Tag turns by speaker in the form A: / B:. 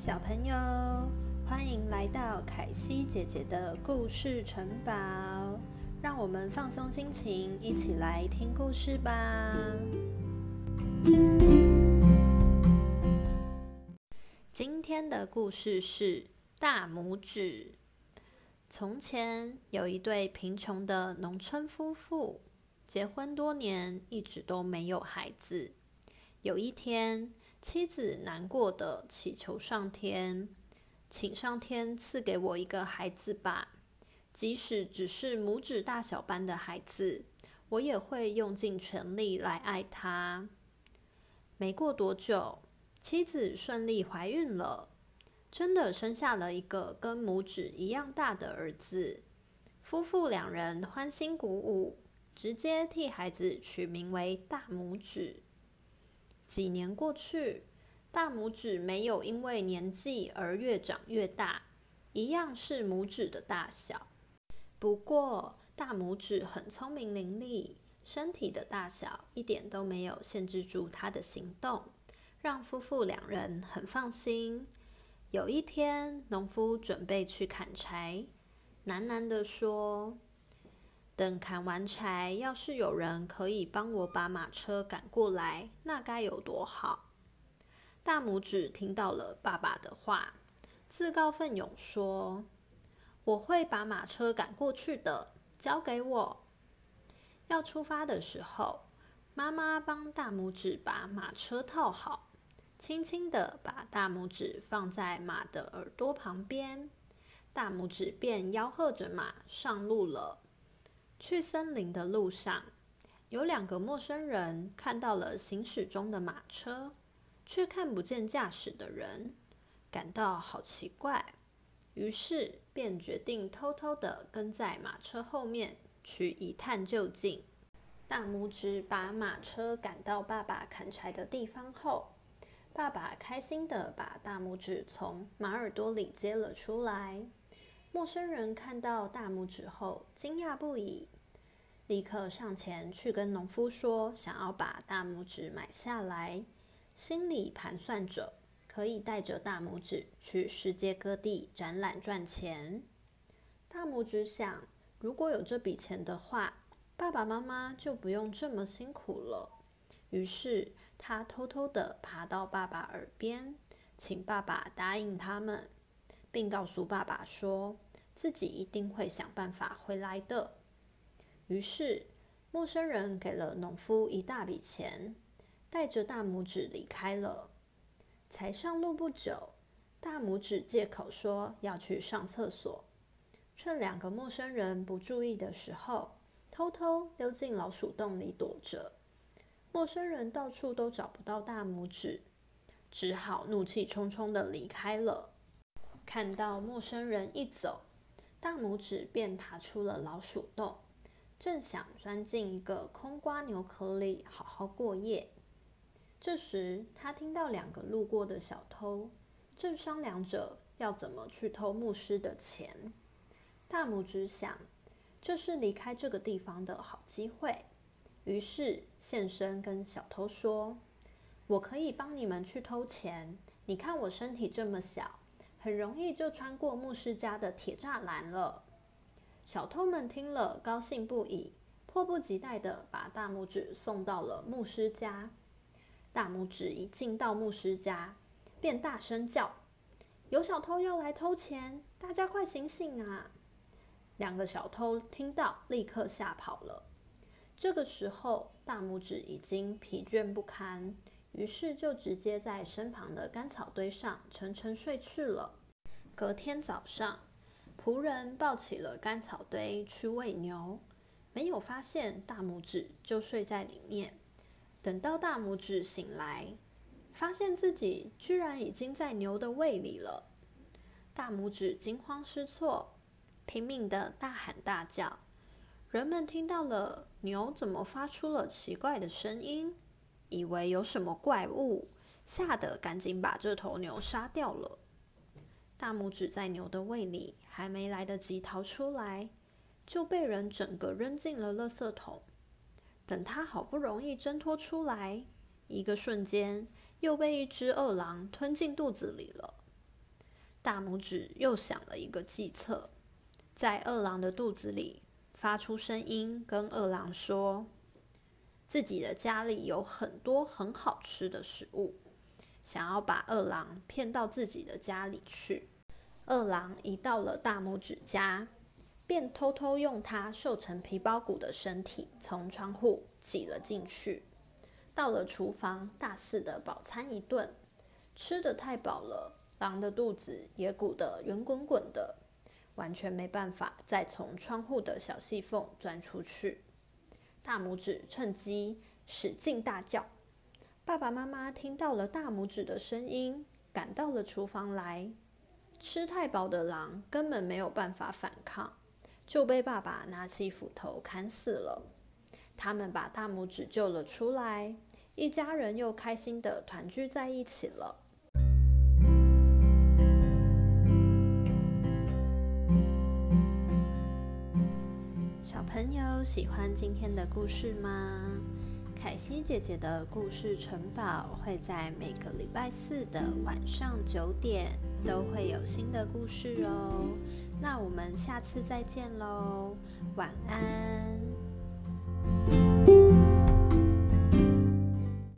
A: 小朋友，欢迎来到凯西姐姐的故事城堡，让我们放松心情，一起来听故事吧。今天的故事是大拇指。从前有一对贫穷的农村夫妇，结婚多年，一直都没有孩子。有一天，妻子难过的祈求上天，请上天赐给我一个孩子吧，即使只是拇指大小般的孩子，我也会用尽全力来爱他。没过多久，妻子顺利怀孕了，真的生下了一个跟拇指一样大的儿子。夫妇两人欢欣鼓舞，直接替孩子取名为大拇指。几年过去，大拇指没有因为年纪而越长越大，一样是拇指的大小。不过，大拇指很聪明伶俐，身体的大小一点都没有限制住它的行动，让夫妇两人很放心。有一天，农夫准备去砍柴，喃喃地说。等砍完柴，要是有人可以帮我把马车赶过来，那该有多好！大拇指听到了爸爸的话，自告奋勇说：“我会把马车赶过去的，交给我。”要出发的时候，妈妈帮大拇指把马车套好，轻轻的把大拇指放在马的耳朵旁边，大拇指便吆喝着马上路了。去森林的路上，有两个陌生人看到了行驶中的马车，却看不见驾驶的人，感到好奇怪，于是便决定偷偷的跟在马车后面去一探究竟。大拇指把马车赶到爸爸砍柴的地方后，爸爸开心的把大拇指从马耳朵里接了出来。陌生人看到大拇指后，惊讶不已，立刻上前去跟农夫说，想要把大拇指买下来，心里盘算着可以带着大拇指去世界各地展览赚钱。大拇指想，如果有这笔钱的话，爸爸妈妈就不用这么辛苦了。于是他偷偷的爬到爸爸耳边，请爸爸答应他们。并告诉爸爸说自己一定会想办法回来的。于是，陌生人给了农夫一大笔钱，带着大拇指离开了。才上路不久，大拇指借口说要去上厕所，趁两个陌生人不注意的时候，偷偷溜进老鼠洞里躲着。陌生人到处都找不到大拇指，只好怒气冲冲的离开了。看到陌生人一走，大拇指便爬出了老鼠洞，正想钻进一个空瓜牛壳里好好过夜。这时，他听到两个路过的小偷正商量着要怎么去偷牧师的钱。大拇指想，这是离开这个地方的好机会，于是现身跟小偷说：“我可以帮你们去偷钱。你看我身体这么小。”很容易就穿过牧师家的铁栅栏了。小偷们听了，高兴不已，迫不及待的把大拇指送到了牧师家。大拇指一进到牧师家，便大声叫：“有小偷要来偷钱，大家快醒醒啊！”两个小偷听到，立刻吓跑了。这个时候，大拇指已经疲倦不堪。于是就直接在身旁的干草堆上沉沉睡去了。隔天早上，仆人抱起了干草堆去喂牛，没有发现大拇指就睡在里面。等到大拇指醒来，发现自己居然已经在牛的胃里了。大拇指惊慌失措，拼命的大喊大叫。人们听到了牛怎么发出了奇怪的声音。以为有什么怪物，吓得赶紧把这头牛杀掉了。大拇指在牛的胃里还没来得及逃出来，就被人整个扔进了垃圾桶。等他好不容易挣脱出来，一个瞬间又被一只饿狼吞进肚子里了。大拇指又想了一个计策，在饿狼的肚子里发出声音，跟饿狼说：“自己的家里有很多很好吃的食物，想要把二郎骗到自己的家里去。”二郎一到了大拇指家，便偷偷用他瘦成皮包骨的身体从窗户挤了进去。到了厨房，大肆的饱餐一顿，吃的太饱了，狼的肚子也鼓得圆滚滚的，完全没办法再从窗户的小细缝钻出去。大拇指趁机使劲大叫。爸爸妈妈听到了大拇指的声音，赶到了厨房来。吃太饱的狼根本没有办法反抗，就被爸爸拿起斧头砍死了。他们把大拇指救了出来，一家人又开心的团聚在一起了。小朋友喜欢今天的故事吗？凯西姐姐的故事城堡会在每个礼拜四的晚上九点都会有新的故事哦。那我们下次再见喽，晚安。